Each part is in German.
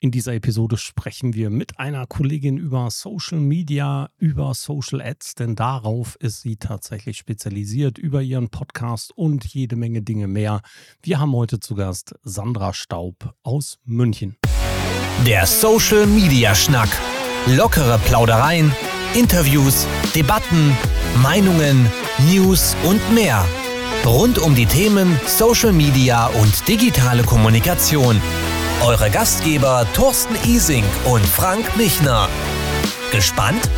In dieser Episode sprechen wir mit einer Kollegin über Social Media, über Social Ads, denn darauf ist sie tatsächlich spezialisiert, über ihren Podcast und jede Menge Dinge mehr. Wir haben heute zu Gast Sandra Staub aus München. Der Social Media Schnack. Lockere Plaudereien, Interviews, Debatten, Meinungen, News und mehr. Rund um die Themen Social Media und digitale Kommunikation eure Gastgeber Thorsten Ising und Frank Michner. Gespannt?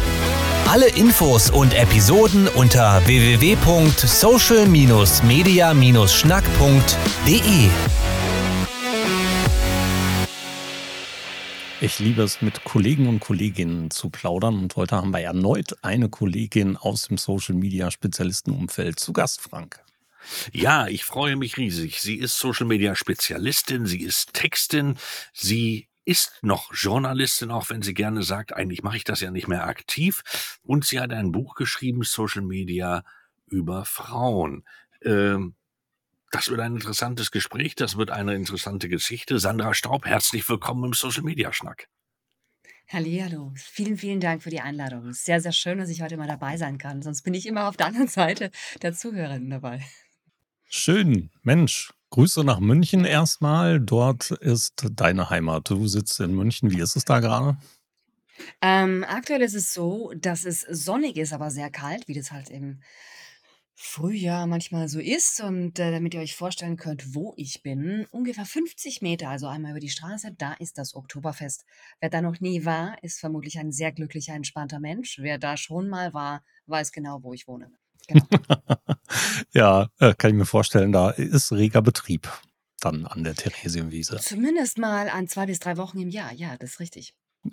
Alle Infos und Episoden unter www.social-media-schnack.de. Ich liebe es, mit Kollegen und Kolleginnen zu plaudern und heute haben wir erneut eine Kollegin aus dem Social Media Spezialistenumfeld zu Gast, Frank. Ja, ich freue mich riesig. Sie ist Social Media Spezialistin, sie ist Textin, sie ist noch Journalistin, auch wenn sie gerne sagt, eigentlich mache ich das ja nicht mehr aktiv. Und sie hat ein Buch geschrieben, Social Media über Frauen. Ähm, das wird ein interessantes Gespräch, das wird eine interessante Geschichte. Sandra Staub, herzlich willkommen im Social Media Schnack. Hallihallo. Vielen, vielen Dank für die Einladung. Sehr, sehr schön, dass ich heute mal dabei sein kann. Sonst bin ich immer auf der anderen Seite der Zuhörerinnen dabei. Schön, Mensch. Grüße nach München erstmal. Dort ist deine Heimat. Du sitzt in München. Wie ist es da gerade? Ähm, aktuell ist es so, dass es sonnig ist, aber sehr kalt, wie das halt im Frühjahr manchmal so ist. Und äh, damit ihr euch vorstellen könnt, wo ich bin, ungefähr 50 Meter, also einmal über die Straße, da ist das Oktoberfest. Wer da noch nie war, ist vermutlich ein sehr glücklicher, entspannter Mensch. Wer da schon mal war, weiß genau, wo ich wohne. Genau. ja, äh, kann ich mir vorstellen, da ist reger Betrieb dann an der Theresienwiese. Zumindest mal an zwei bis drei Wochen im Jahr, ja, das ist richtig.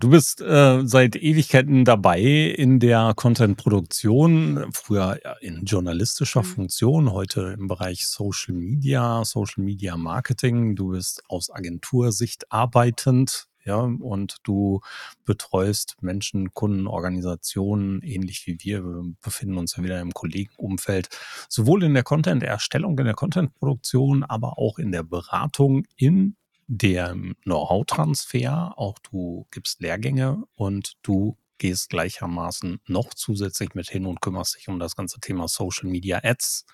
Du bist äh, seit Ewigkeiten dabei in der Content-Produktion, früher in journalistischer mhm. Funktion, heute im Bereich Social Media, Social Media Marketing. Du bist aus Agentursicht arbeitend ja, und du betreust Menschen, Kunden, Organisationen, ähnlich wie wir. Wir befinden uns ja wieder im Kollegenumfeld, sowohl in der Content-Erstellung, in der Content-Produktion, aber auch in der Beratung, in der Know-how-Transfer. Auch du gibst Lehrgänge und du gehst gleichermaßen noch zusätzlich mit hin und kümmerst dich um das ganze Thema Social Media Ads.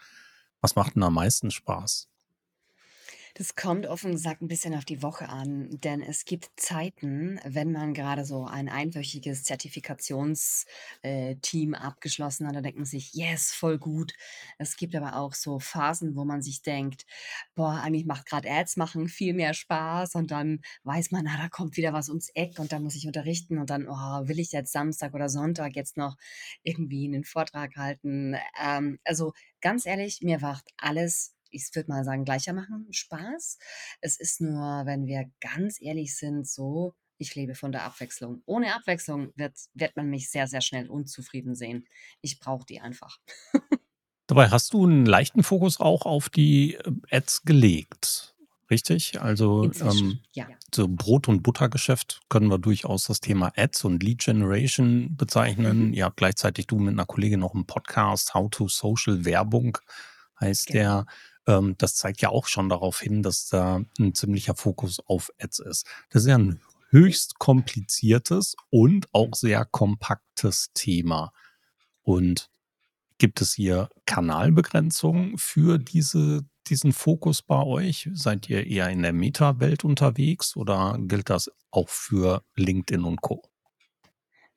Was macht denn am meisten Spaß? Das kommt offen gesagt ein bisschen auf die Woche an, denn es gibt Zeiten, wenn man gerade so ein einwöchiges Zertifikationsteam äh, abgeschlossen hat, da denkt man sich, yes, voll gut. Es gibt aber auch so Phasen, wo man sich denkt, boah, eigentlich macht gerade Ads machen viel mehr Spaß und dann weiß man, na, da kommt wieder was ums Eck und dann muss ich unterrichten und dann, oh, will ich jetzt Samstag oder Sonntag jetzt noch irgendwie einen Vortrag halten? Ähm, also ganz ehrlich, mir macht alles ich würde mal sagen, gleichermaßen Spaß. Es ist nur, wenn wir ganz ehrlich sind, so, ich lebe von der Abwechslung. Ohne Abwechslung wird, wird man mich sehr, sehr schnell unzufrieden sehen. Ich brauche die einfach. Dabei hast du einen leichten Fokus auch auf die äh, Ads gelegt. Richtig? Also ähm, ja. so Brot- und Buttergeschäft können wir durchaus das Thema Ads und Lead Generation bezeichnen. Mhm. Ihr habt gleichzeitig du mit einer Kollegin noch einen Podcast, How to Social Werbung heißt genau. der. Ähm, das zeigt ja auch schon darauf hin, dass da ein ziemlicher Fokus auf Ads ist. Das ist ja ein höchst kompliziertes und auch sehr kompaktes Thema. Und gibt es hier Kanalbegrenzungen für diese, diesen Fokus bei euch? Seid ihr eher in der Meta-Welt unterwegs oder gilt das auch für LinkedIn und Co?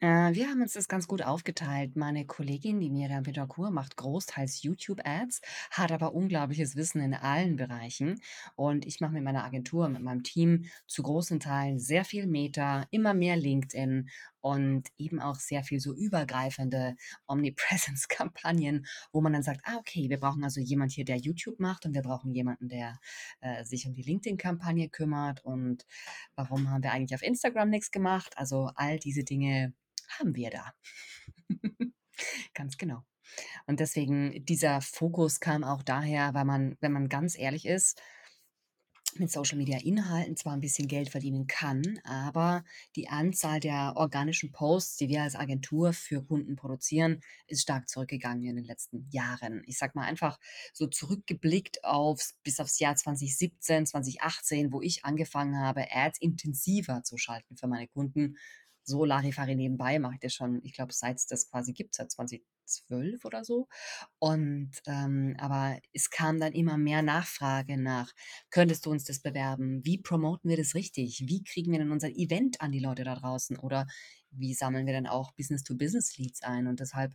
Äh, wir haben uns das ganz gut aufgeteilt. Meine Kollegin, die Mira Betancourt, macht großteils YouTube-Ads, hat aber unglaubliches Wissen in allen Bereichen. Und ich mache mit meiner Agentur, mit meinem Team zu großen Teilen sehr viel Meta, immer mehr LinkedIn und eben auch sehr viel so übergreifende Omnipresence-Kampagnen, wo man dann sagt, ah, okay, wir brauchen also jemand hier, der YouTube macht und wir brauchen jemanden, der äh, sich um die LinkedIn-Kampagne kümmert und warum haben wir eigentlich auf Instagram nichts gemacht? Also all diese Dinge haben wir da. ganz genau. Und deswegen, dieser Fokus kam auch daher, weil man, wenn man ganz ehrlich ist, mit Social Media Inhalten zwar ein bisschen Geld verdienen kann, aber die Anzahl der organischen Posts, die wir als Agentur für Kunden produzieren, ist stark zurückgegangen in den letzten Jahren. Ich sag mal einfach so zurückgeblickt aufs, bis aufs Jahr 2017, 2018, wo ich angefangen habe, Ads intensiver zu schalten für meine Kunden. So Larifari nebenbei mache ich das schon, ich glaube, seit es das quasi gibt, seit 20 zwölf oder so. Und ähm, aber es kam dann immer mehr Nachfrage nach, könntest du uns das bewerben? Wie promoten wir das richtig? Wie kriegen wir denn unser Event an die Leute da draußen? Oder wie sammeln wir dann auch Business-to-Business-Leads ein? Und deshalb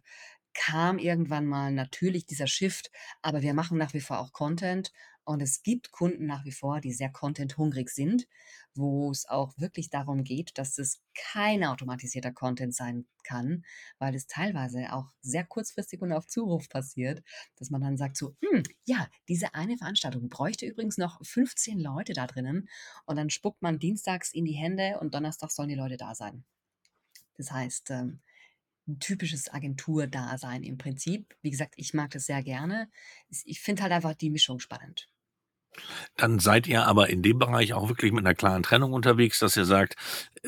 kam irgendwann mal natürlich dieser Shift, aber wir machen nach wie vor auch Content und es gibt Kunden nach wie vor, die sehr content-hungrig sind, wo es auch wirklich darum geht, dass es kein automatisierter Content sein kann, weil es teilweise auch sehr kurzfristig und auf Zuruf passiert, dass man dann sagt so, hm, ja, diese eine Veranstaltung bräuchte übrigens noch 15 Leute da drinnen und dann spuckt man dienstags in die Hände und donnerstags sollen die Leute da sein. Das heißt, ähm, ein typisches Agenturdasein im Prinzip. Wie gesagt, ich mag das sehr gerne. Ich finde halt einfach die Mischung spannend. Dann seid ihr aber in dem Bereich auch wirklich mit einer klaren Trennung unterwegs, dass ihr sagt,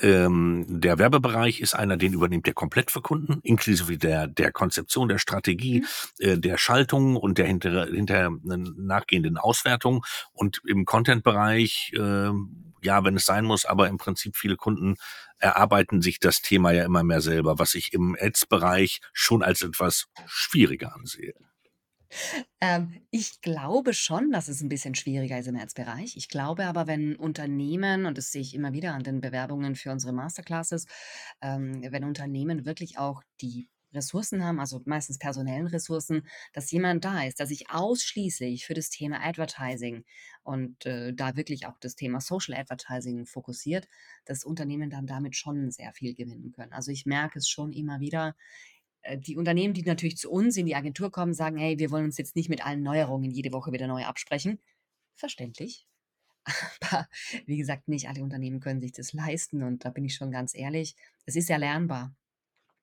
ähm, der Werbebereich ist einer, den übernimmt ihr komplett für Kunden, inklusive der, der Konzeption, der Strategie, mhm. äh, der Schaltung und der hinter, hinter nachgehenden Auswertung. Und im Content-Bereich, äh, ja, wenn es sein muss, aber im Prinzip viele Kunden erarbeiten sich das Thema ja immer mehr selber, was ich im Ads-Bereich schon als etwas schwieriger ansehe. Ähm, ich glaube schon, dass es ein bisschen schwieriger ist im Ads-Bereich. Ich glaube aber, wenn Unternehmen, und das sehe ich immer wieder an den Bewerbungen für unsere Masterclasses, ähm, wenn Unternehmen wirklich auch die Ressourcen haben, also meistens personellen Ressourcen, dass jemand da ist, der sich ausschließlich für das Thema Advertising und äh, da wirklich auch das Thema Social Advertising fokussiert, dass Unternehmen dann damit schon sehr viel gewinnen können. Also ich merke es schon immer wieder, die Unternehmen, die natürlich zu uns in die Agentur kommen, sagen, hey, wir wollen uns jetzt nicht mit allen Neuerungen jede Woche wieder neu absprechen. Verständlich. Aber wie gesagt, nicht alle Unternehmen können sich das leisten und da bin ich schon ganz ehrlich, es ist ja lernbar.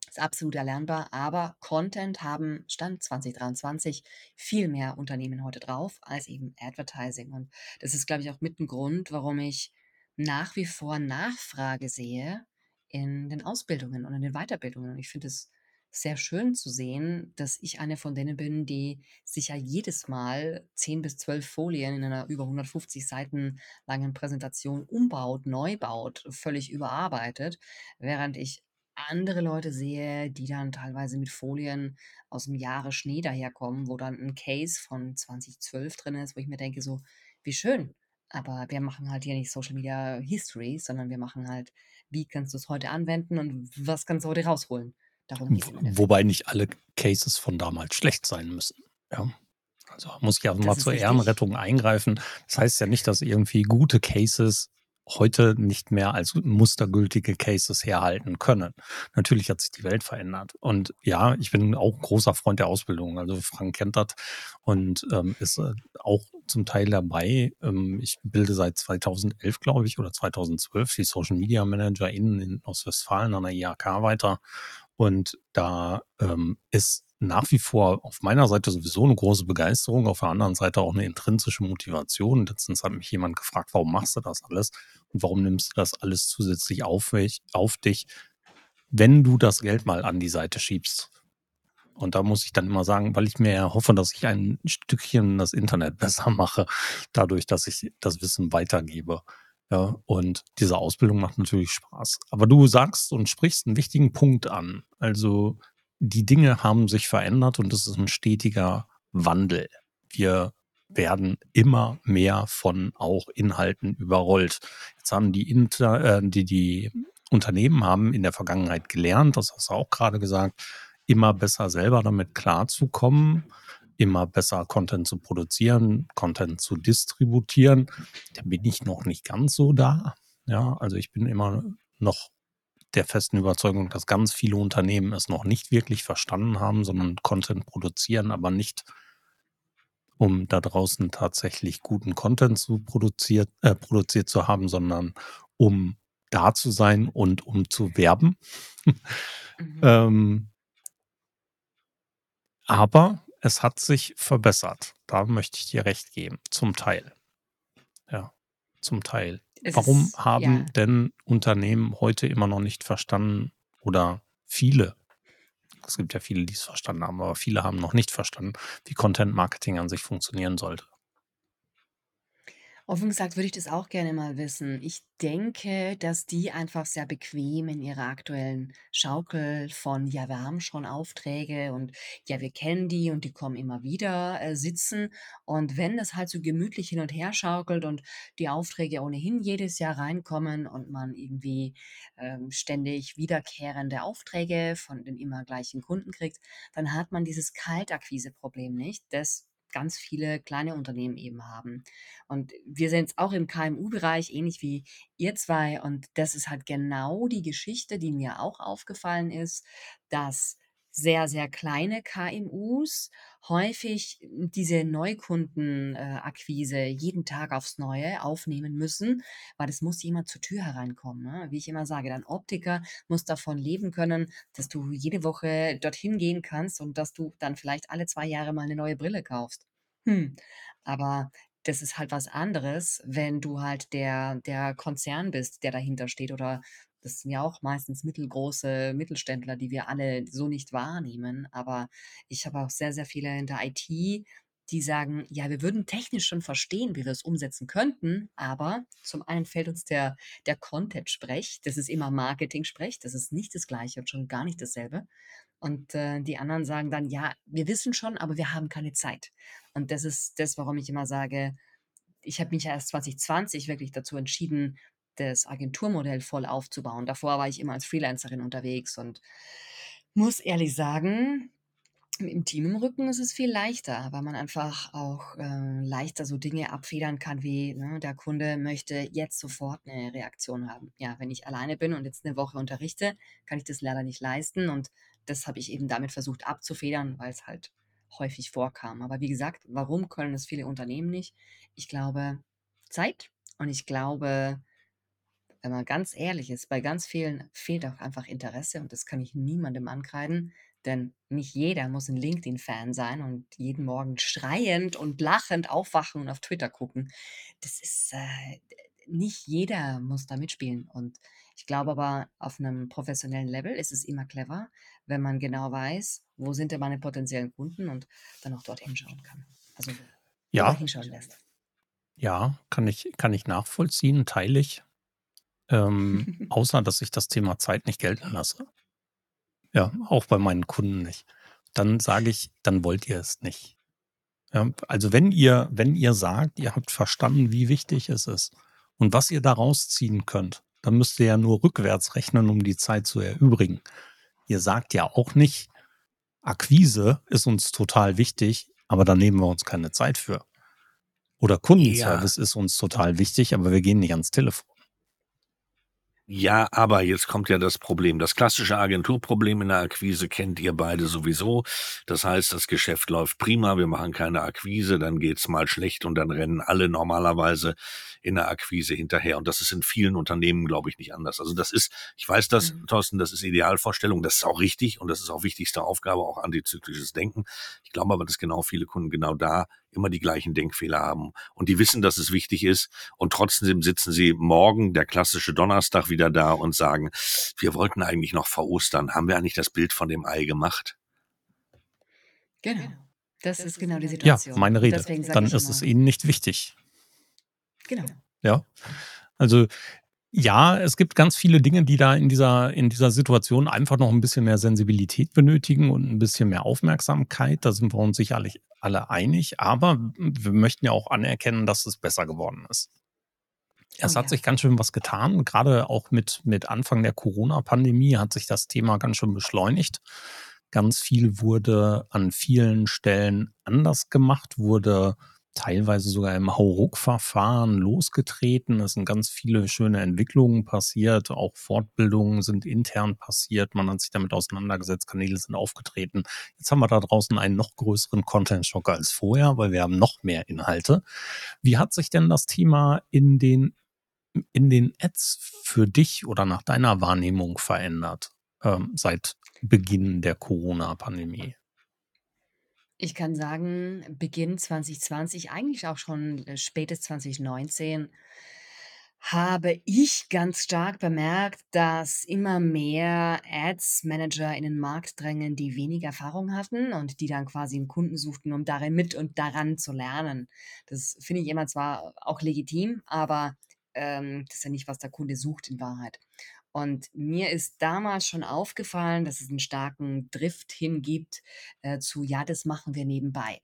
Es ist absolut erlernbar, aber Content haben Stand 2023 viel mehr Unternehmen heute drauf als eben Advertising. Und das ist, glaube ich, auch mit ein Grund, warum ich nach wie vor Nachfrage sehe in den Ausbildungen und in den Weiterbildungen. Und ich finde es sehr schön zu sehen, dass ich eine von denen bin, die sich ja jedes Mal 10 bis 12 Folien in einer über 150 Seiten langen Präsentation umbaut, neu baut, völlig überarbeitet, während ich andere Leute sehe, die dann teilweise mit Folien aus dem Jahre Schnee daherkommen, wo dann ein Case von 2012 drin ist, wo ich mir denke, so, wie schön. Aber wir machen halt hier nicht Social Media History, sondern wir machen halt, wie kannst du es heute anwenden und was kannst du heute rausholen. Darum geht's Wobei nicht alle Cases von damals schlecht sein müssen. Ja. Also muss ich ja mal zur richtig. Ehrenrettung eingreifen. Das heißt ja nicht, dass irgendwie gute Cases heute nicht mehr als mustergültige Cases herhalten können. Natürlich hat sich die Welt verändert. Und ja, ich bin auch ein großer Freund der Ausbildung. Also Frank kennt das und ähm, ist äh, auch zum Teil dabei. Ähm, ich bilde seit 2011, glaube ich, oder 2012 die Social Media Manager in Ostwestfalen an der IHK weiter und da ähm, ist nach wie vor auf meiner Seite sowieso eine große Begeisterung, auf der anderen Seite auch eine intrinsische Motivation. Letztens hat mich jemand gefragt, warum machst du das alles und warum nimmst du das alles zusätzlich auf, auf dich, wenn du das Geld mal an die Seite schiebst. Und da muss ich dann immer sagen, weil ich mir hoffe, dass ich ein Stückchen das Internet besser mache, dadurch, dass ich das Wissen weitergebe. Ja, und diese Ausbildung macht natürlich Spaß. Aber du sagst und sprichst einen wichtigen Punkt an. Also die Dinge haben sich verändert und es ist ein stetiger Wandel. Wir werden immer mehr von auch Inhalten überrollt. Jetzt haben die, Inter, äh, die, die Unternehmen haben in der Vergangenheit gelernt, das hast du auch gerade gesagt, immer besser selber damit klarzukommen immer besser Content zu produzieren, Content zu distributieren. Da bin ich noch nicht ganz so da. Ja, also ich bin immer noch der festen Überzeugung, dass ganz viele Unternehmen es noch nicht wirklich verstanden haben, sondern Content produzieren, aber nicht um da draußen tatsächlich guten Content zu produziert, äh, produziert zu haben, sondern um da zu sein und um zu werben. Mhm. ähm, aber es hat sich verbessert. Da möchte ich dir recht geben, zum Teil. Ja. zum Teil. Es Warum ist, haben ja. denn Unternehmen heute immer noch nicht verstanden oder viele es gibt ja viele, die es verstanden haben, aber viele haben noch nicht verstanden, wie Content Marketing an sich funktionieren sollte. Offen gesagt würde ich das auch gerne mal wissen. Ich denke, dass die einfach sehr bequem in ihrer aktuellen Schaukel von, ja, wir haben schon Aufträge und ja, wir kennen die und die kommen immer wieder äh, sitzen. Und wenn das halt so gemütlich hin und her schaukelt und die Aufträge ohnehin jedes Jahr reinkommen und man irgendwie ähm, ständig wiederkehrende Aufträge von den immer gleichen Kunden kriegt, dann hat man dieses Kaltakquise-Problem nicht, das ganz viele kleine Unternehmen eben haben. Und wir sind auch im KMU-Bereich, ähnlich wie ihr zwei. Und das ist halt genau die Geschichte, die mir auch aufgefallen ist, dass sehr, sehr kleine KMUs häufig diese Neukundenakquise jeden Tag aufs Neue aufnehmen müssen, weil es muss jemand zur Tür hereinkommen. Ne? Wie ich immer sage, dein Optiker muss davon leben können, dass du jede Woche dorthin gehen kannst und dass du dann vielleicht alle zwei Jahre mal eine neue Brille kaufst. Hm, aber das ist halt was anderes, wenn du halt der der Konzern bist, der dahinter steht oder das sind ja auch meistens mittelgroße Mittelständler, die wir alle so nicht wahrnehmen. Aber ich habe auch sehr, sehr viele in der IT, die sagen, ja, wir würden technisch schon verstehen, wie wir es umsetzen könnten, aber zum einen fällt uns der, der Content-Sprech, das ist immer Marketing-Sprech, das ist nicht das gleiche und schon gar nicht dasselbe. Und äh, die anderen sagen dann, ja, wir wissen schon, aber wir haben keine Zeit. Und das ist das, warum ich immer sage, ich habe mich erst 2020 wirklich dazu entschieden, das Agenturmodell voll aufzubauen. Davor war ich immer als Freelancerin unterwegs und muss ehrlich sagen, im Team im Rücken ist es viel leichter, weil man einfach auch äh, leichter so Dinge abfedern kann, wie ne, der Kunde möchte jetzt sofort eine Reaktion haben. Ja, wenn ich alleine bin und jetzt eine Woche unterrichte, kann ich das leider nicht leisten und das habe ich eben damit versucht abzufedern, weil es halt häufig vorkam. Aber wie gesagt, warum können es viele Unternehmen nicht? Ich glaube Zeit und ich glaube wenn man ganz ehrlich ist, bei ganz vielen fehlt auch einfach Interesse und das kann ich niemandem ankreiden, denn nicht jeder muss ein LinkedIn-Fan sein und jeden Morgen schreiend und lachend aufwachen und auf Twitter gucken. Das ist, äh, nicht jeder muss da mitspielen. Und ich glaube aber, auf einem professionellen Level ist es immer clever, wenn man genau weiß, wo sind denn meine potenziellen Kunden und dann auch dort hinschauen kann. Also ja. hinschauen lässt. Ja, kann ich, kann ich nachvollziehen, teile ich. Ähm, außer, dass ich das Thema Zeit nicht gelten lasse. Ja, auch bei meinen Kunden nicht. Dann sage ich, dann wollt ihr es nicht. Ja, also wenn ihr, wenn ihr sagt, ihr habt verstanden, wie wichtig es ist und was ihr daraus ziehen könnt, dann müsst ihr ja nur rückwärts rechnen, um die Zeit zu erübrigen. Ihr sagt ja auch nicht, Akquise ist uns total wichtig, aber da nehmen wir uns keine Zeit für. Oder Kundenservice ja. ist uns total wichtig, aber wir gehen nicht ans Telefon. Ja, aber jetzt kommt ja das Problem. Das klassische Agenturproblem in der Akquise kennt ihr beide sowieso. Das heißt, das Geschäft läuft prima, wir machen keine Akquise, dann geht's mal schlecht und dann rennen alle normalerweise in der Akquise hinterher. Und das ist in vielen Unternehmen, glaube ich, nicht anders. Also das ist, ich weiß das, mhm. Thorsten, das ist Idealvorstellung, das ist auch richtig und das ist auch wichtigste Aufgabe, auch antizyklisches Denken. Ich glaube aber, dass genau viele Kunden genau da immer die gleichen Denkfehler haben. Und die wissen, dass es wichtig ist. Und trotzdem sitzen sie morgen, der klassische Donnerstag, wieder da und sagen, wir wollten eigentlich noch vor Ostern. Haben wir eigentlich das Bild von dem Ei gemacht? Genau. Das, das ist genau die Situation. Ja, meine Rede. Dann ist es ihnen nicht wichtig. Genau. Ja. Also ja, es gibt ganz viele Dinge, die da in dieser, in dieser Situation einfach noch ein bisschen mehr Sensibilität benötigen und ein bisschen mehr Aufmerksamkeit. Da sind wir uns sicherlich alle einig. Aber wir möchten ja auch anerkennen, dass es besser geworden ist. Es oh, hat sich ganz schön was getan. Gerade auch mit, mit Anfang der Corona-Pandemie hat sich das Thema ganz schön beschleunigt. Ganz viel wurde an vielen Stellen anders gemacht, wurde teilweise sogar im Hauruck-Verfahren losgetreten. Es sind ganz viele schöne Entwicklungen passiert, auch Fortbildungen sind intern passiert. Man hat sich damit auseinandergesetzt, Kanäle sind aufgetreten. Jetzt haben wir da draußen einen noch größeren Content-Schock als vorher, weil wir haben noch mehr Inhalte. Wie hat sich denn das Thema in den, in den Ads für dich oder nach deiner Wahrnehmung verändert ähm, seit Beginn der Corona-Pandemie? Ich kann sagen, Beginn 2020, eigentlich auch schon äh, spätes 2019, habe ich ganz stark bemerkt, dass immer mehr Ads-Manager in den Markt drängen, die wenig Erfahrung hatten und die dann quasi einen Kunden suchten, um darin mit und daran zu lernen. Das finde ich immer zwar auch legitim, aber ähm, das ist ja nicht, was der Kunde sucht in Wahrheit. Und mir ist damals schon aufgefallen, dass es einen starken Drift hingibt äh, zu, ja, das machen wir nebenbei.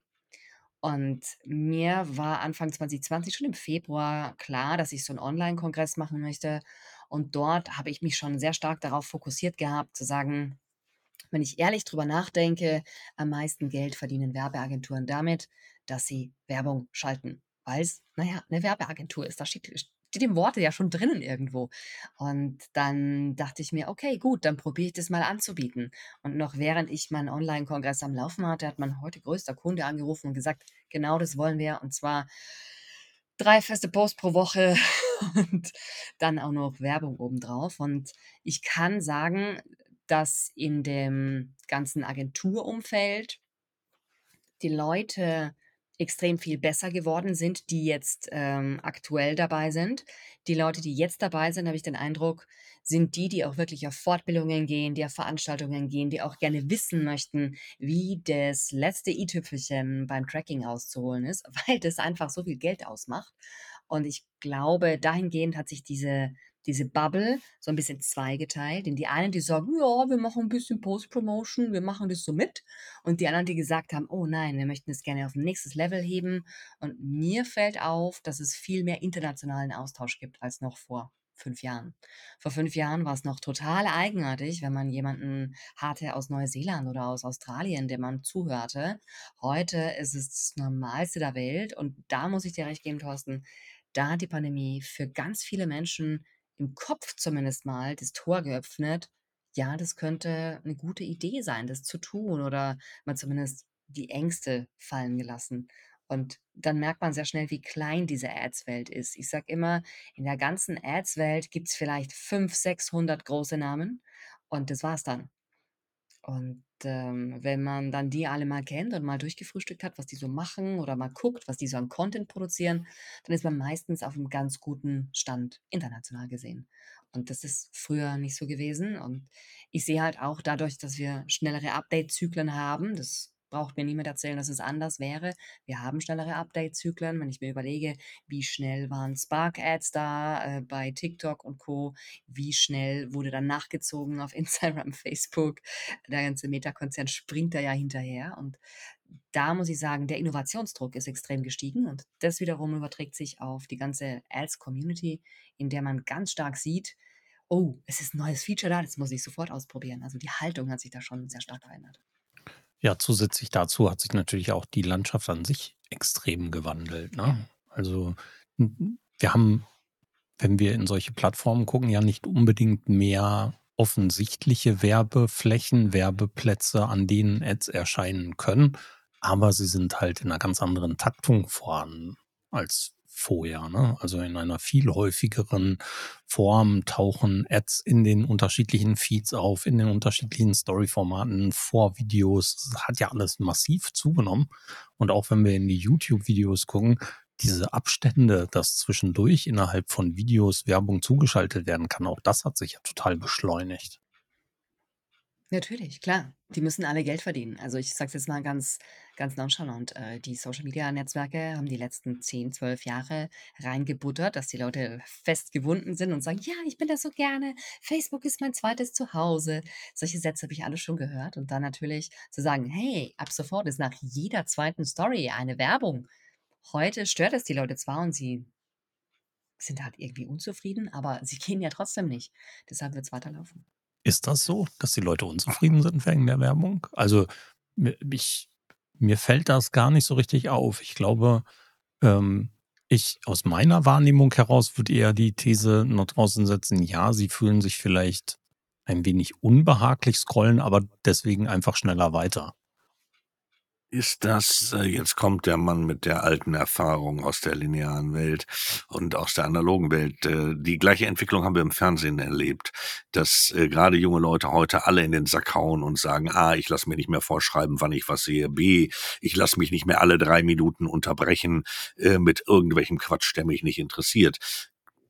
Und mir war Anfang 2020 schon im Februar klar, dass ich so einen Online-Kongress machen möchte. Und dort habe ich mich schon sehr stark darauf fokussiert gehabt, zu sagen, wenn ich ehrlich drüber nachdenke, am meisten Geld verdienen Werbeagenturen damit, dass sie Werbung schalten. Weil es, naja, eine Werbeagentur ist. Da steht, steht im Worte ja schon drinnen irgendwo. Und dann dachte ich mir, okay, gut, dann probiere ich das mal anzubieten. Und noch während ich meinen Online-Kongress am Laufen hatte, hat mein heute größter Kunde angerufen und gesagt, genau das wollen wir. Und zwar drei feste Posts pro Woche und dann auch noch Werbung obendrauf. Und ich kann sagen, dass in dem ganzen Agenturumfeld die Leute extrem viel besser geworden sind, die jetzt ähm, aktuell dabei sind. Die Leute, die jetzt dabei sind, habe ich den Eindruck, sind die, die auch wirklich auf Fortbildungen gehen, die auf Veranstaltungen gehen, die auch gerne wissen möchten, wie das letzte i-Tüpfelchen beim Tracking auszuholen ist, weil das einfach so viel Geld ausmacht. Und ich glaube, dahingehend hat sich diese diese Bubble so ein bisschen zweigeteilt. In die einen, die sagen, ja, wir machen ein bisschen Post-Promotion, wir machen das so mit. Und die anderen, die gesagt haben, oh nein, wir möchten das gerne auf ein nächstes Level heben. Und mir fällt auf, dass es viel mehr internationalen Austausch gibt als noch vor fünf Jahren. Vor fünf Jahren war es noch total eigenartig, wenn man jemanden hatte aus Neuseeland oder aus Australien, dem man zuhörte. Heute ist es das Normalste der Welt und da muss ich dir recht geben, Thorsten, da hat die Pandemie für ganz viele Menschen im Kopf zumindest mal das Tor geöffnet, ja, das könnte eine gute Idee sein, das zu tun oder mal zumindest die Ängste fallen gelassen. Und dann merkt man sehr schnell, wie klein diese Ads-Welt ist. Ich sage immer, in der ganzen Ads-Welt gibt es vielleicht 500, 600 große Namen und das war's dann. Und, ähm, wenn man dann die alle mal kennt und mal durchgefrühstückt hat, was die so machen oder mal guckt, was die so an Content produzieren, dann ist man meistens auf einem ganz guten Stand international gesehen. Und das ist früher nicht so gewesen. Und ich sehe halt auch dadurch, dass wir schnellere Update-Zyklen haben, das braucht mir niemand erzählen, dass es anders wäre. Wir haben schnellere Update-Zyklen. Wenn ich mir überlege, wie schnell waren Spark-Ads da äh, bei TikTok und Co., wie schnell wurde dann nachgezogen auf Instagram, Facebook. Der ganze Meta-Konzern springt da ja hinterher. Und da muss ich sagen, der Innovationsdruck ist extrem gestiegen und das wiederum überträgt sich auf die ganze Ads-Community, in der man ganz stark sieht, oh, es ist ein neues Feature da, das muss ich sofort ausprobieren. Also die Haltung hat sich da schon sehr stark verändert. Ja, zusätzlich dazu hat sich natürlich auch die Landschaft an sich extrem gewandelt. Ne? Also wir haben, wenn wir in solche Plattformen gucken, ja nicht unbedingt mehr offensichtliche Werbeflächen, Werbeplätze, an denen Ads erscheinen können, aber sie sind halt in einer ganz anderen Taktung vorhanden als vorher. Ne? Also in einer viel häufigeren Form tauchen Ads in den unterschiedlichen Feeds auf, in den unterschiedlichen Story-Formaten, Vorvideos. Das hat ja alles massiv zugenommen. Und auch wenn wir in die YouTube-Videos gucken, diese Abstände, dass zwischendurch innerhalb von Videos Werbung zugeschaltet werden kann, auch das hat sich ja total beschleunigt. Natürlich, klar. Die müssen alle Geld verdienen. Also ich sage es jetzt mal ganz, ganz nonchalant. Äh, die Social-Media-Netzwerke haben die letzten 10, 12 Jahre reingebuttert, dass die Leute fest gewunden sind und sagen, ja, ich bin das so gerne. Facebook ist mein zweites Zuhause. Solche Sätze habe ich alle schon gehört. Und dann natürlich zu sagen, hey, ab sofort ist nach jeder zweiten Story eine Werbung. Heute stört es die Leute zwar und sie sind halt irgendwie unzufrieden, aber sie gehen ja trotzdem nicht. Deshalb wird es weiterlaufen. Ist das so, dass die Leute unzufrieden sind wegen der Werbung? Also ich, mir fällt das gar nicht so richtig auf. Ich glaube, ähm, ich aus meiner Wahrnehmung heraus würde eher die These noch draußen setzen, ja, sie fühlen sich vielleicht ein wenig unbehaglich scrollen, aber deswegen einfach schneller weiter. Ist das, äh, jetzt kommt der Mann mit der alten Erfahrung aus der linearen Welt und aus der analogen Welt. Äh, die gleiche Entwicklung haben wir im Fernsehen erlebt, dass äh, gerade junge Leute heute alle in den Sack hauen und sagen, A, ich lasse mir nicht mehr vorschreiben, wann ich was sehe, B, ich lasse mich nicht mehr alle drei Minuten unterbrechen äh, mit irgendwelchem Quatsch, der mich nicht interessiert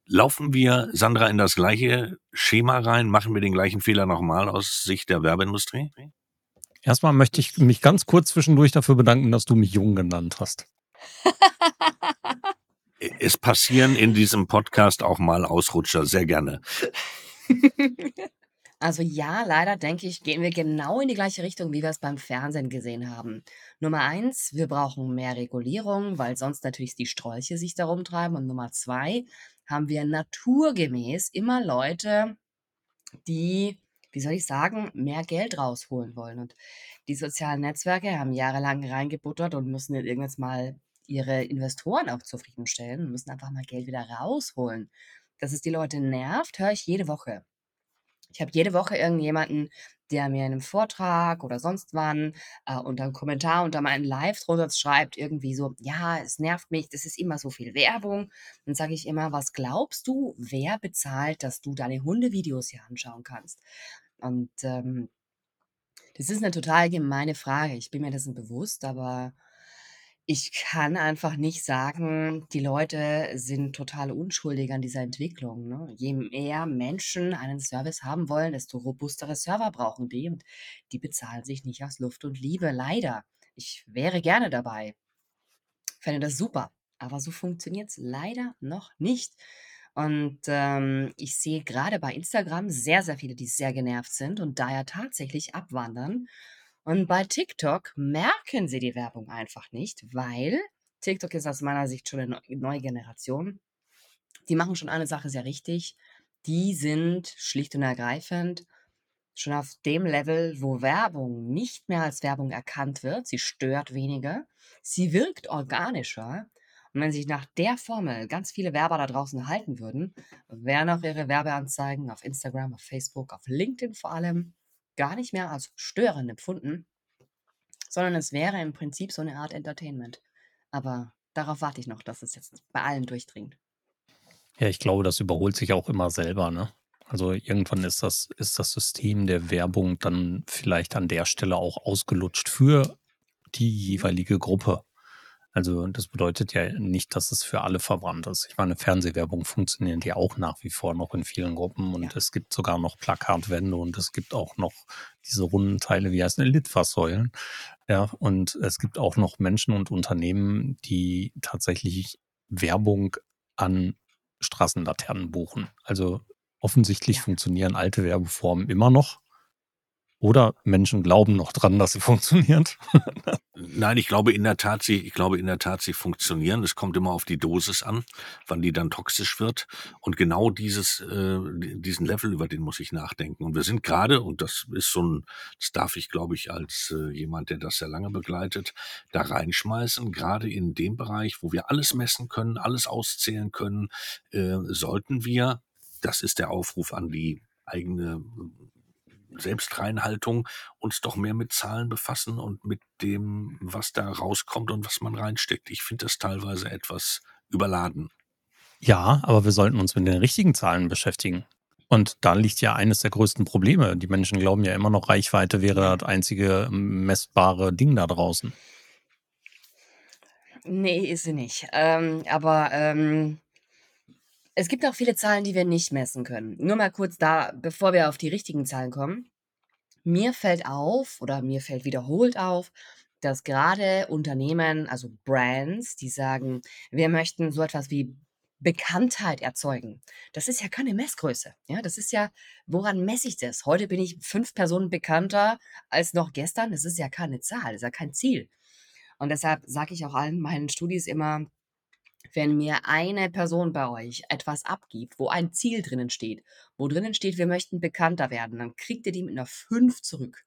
Laufen wir, Sandra, in das gleiche Schema rein? Machen wir den gleichen Fehler nochmal aus Sicht der Werbeindustrie? Erstmal möchte ich mich ganz kurz zwischendurch dafür bedanken, dass du mich jung genannt hast. es passieren in diesem Podcast auch mal Ausrutscher, sehr gerne. Also ja, leider denke ich, gehen wir genau in die gleiche Richtung, wie wir es beim Fernsehen gesehen haben. Nummer eins, wir brauchen mehr Regulierung, weil sonst natürlich die Strolche sich darum treiben. Und Nummer zwei, haben wir naturgemäß immer Leute, die, wie soll ich sagen, mehr Geld rausholen wollen. Und die sozialen Netzwerke haben jahrelang reingebuttert und müssen jetzt irgendwann mal ihre Investoren auch zufriedenstellen und müssen einfach mal Geld wieder rausholen. Dass es die Leute nervt, höre ich jede Woche. Ich habe jede Woche irgendjemanden, der mir in einem Vortrag oder sonst wann äh, unter einem Kommentar unter meinen Live drunter schreibt, irgendwie so, ja, es nervt mich, das ist immer so viel Werbung. Dann sage ich immer, was glaubst du, wer bezahlt, dass du deine Hundevideos hier anschauen kannst? Und ähm, das ist eine total gemeine Frage. Ich bin mir dessen bewusst, aber ich kann einfach nicht sagen, die Leute sind total unschuldig an dieser Entwicklung, ne? Je mehr Menschen einen Service haben wollen, desto robustere Server brauchen die und die bezahlen sich nicht aus Luft und Liebe, leider. Ich wäre gerne dabei. Fände das super, aber so funktioniert es leider noch nicht. Und, ähm, ich sehe gerade bei Instagram sehr, sehr viele, die sehr genervt sind und daher tatsächlich abwandern und bei TikTok merken sie die Werbung einfach nicht, weil TikTok ist aus meiner Sicht schon eine neue Generation. Die machen schon eine Sache sehr richtig. Die sind schlicht und ergreifend schon auf dem Level, wo Werbung nicht mehr als Werbung erkannt wird. Sie stört weniger. Sie wirkt organischer. Und wenn sich nach der Formel ganz viele Werber da draußen halten würden, wären auch ihre Werbeanzeigen auf Instagram, auf Facebook, auf LinkedIn vor allem gar nicht mehr als störend empfunden, sondern es wäre im Prinzip so eine Art Entertainment. Aber darauf warte ich noch, dass es jetzt bei allen durchdringt. Ja, ich glaube, das überholt sich auch immer selber, ne? Also irgendwann ist das, ist das System der Werbung dann vielleicht an der Stelle auch ausgelutscht für die jeweilige Gruppe. Also das bedeutet ja nicht, dass es für alle verbrannt ist. Ich meine, Fernsehwerbung funktioniert ja auch nach wie vor noch in vielen Gruppen und ja. es gibt sogar noch Plakatwände und es gibt auch noch diese runden Teile, wie heißt es, Litfaßsäulen. Ja, und es gibt auch noch Menschen und Unternehmen, die tatsächlich Werbung an Straßenlaternen buchen. Also offensichtlich ja. funktionieren alte Werbeformen immer noch. Oder Menschen glauben noch dran, dass sie funktioniert. Nein, ich glaube in der Tat, sie, ich glaube in der Tat, sie funktionieren. Es kommt immer auf die Dosis an, wann die dann toxisch wird. Und genau dieses, äh, diesen Level, über den muss ich nachdenken. Und wir sind gerade, und das ist so ein, das darf ich, glaube ich, als äh, jemand, der das sehr lange begleitet, da reinschmeißen. Gerade in dem Bereich, wo wir alles messen können, alles auszählen können, äh, sollten wir, das ist der Aufruf an die eigene Selbstreinhaltung uns doch mehr mit Zahlen befassen und mit dem, was da rauskommt und was man reinsteckt. Ich finde das teilweise etwas überladen. Ja, aber wir sollten uns mit den richtigen Zahlen beschäftigen. Und da liegt ja eines der größten Probleme. Die Menschen glauben ja immer noch, Reichweite wäre das einzige messbare Ding da draußen. Nee, ist sie nicht. Ähm, aber ähm, es gibt auch viele Zahlen, die wir nicht messen können. Nur mal kurz da, bevor wir auf die richtigen Zahlen kommen. Mir fällt auf oder mir fällt wiederholt auf, dass gerade Unternehmen, also Brands, die sagen, wir möchten so etwas wie Bekanntheit erzeugen. Das ist ja keine Messgröße. Ja, das ist ja, woran messe ich das? Heute bin ich fünf Personen bekannter als noch gestern. Das ist ja keine Zahl, das ist ja kein Ziel. Und deshalb sage ich auch allen meinen Studis immer, wenn mir eine Person bei euch etwas abgibt, wo ein Ziel drinnen steht, wo drinnen steht, wir möchten bekannter werden, dann kriegt ihr die mit einer 5 zurück.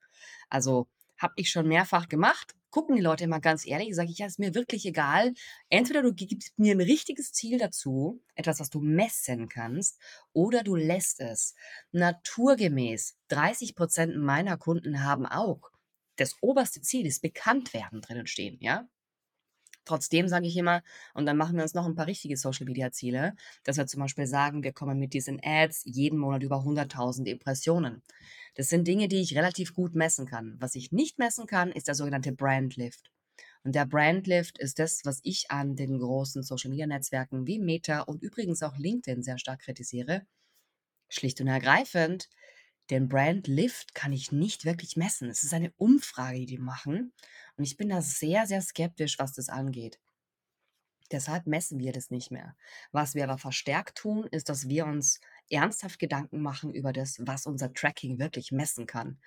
Also habe ich schon mehrfach gemacht. Gucken die Leute immer ganz ehrlich, sage ich, ja, ist mir wirklich egal. Entweder du gibst mir ein richtiges Ziel dazu, etwas, was du messen kannst, oder du lässt es. Naturgemäß, 30 Prozent meiner Kunden haben auch das oberste Ziel ist bekannt werden drinnen stehen, ja? Trotzdem sage ich immer, und dann machen wir uns noch ein paar richtige Social-Media-Ziele, dass wir zum Beispiel sagen, wir kommen mit diesen Ads jeden Monat über 100.000 Impressionen. Das sind Dinge, die ich relativ gut messen kann. Was ich nicht messen kann, ist der sogenannte Brand Lift. Und der Brandlift ist das, was ich an den großen Social-Media-Netzwerken wie Meta und übrigens auch LinkedIn sehr stark kritisiere. Schlicht und ergreifend, den Brandlift kann ich nicht wirklich messen. Es ist eine Umfrage, die die machen. Und ich bin da sehr, sehr skeptisch, was das angeht. Deshalb messen wir das nicht mehr. Was wir aber verstärkt tun, ist, dass wir uns ernsthaft Gedanken machen über das, was unser Tracking wirklich messen kann.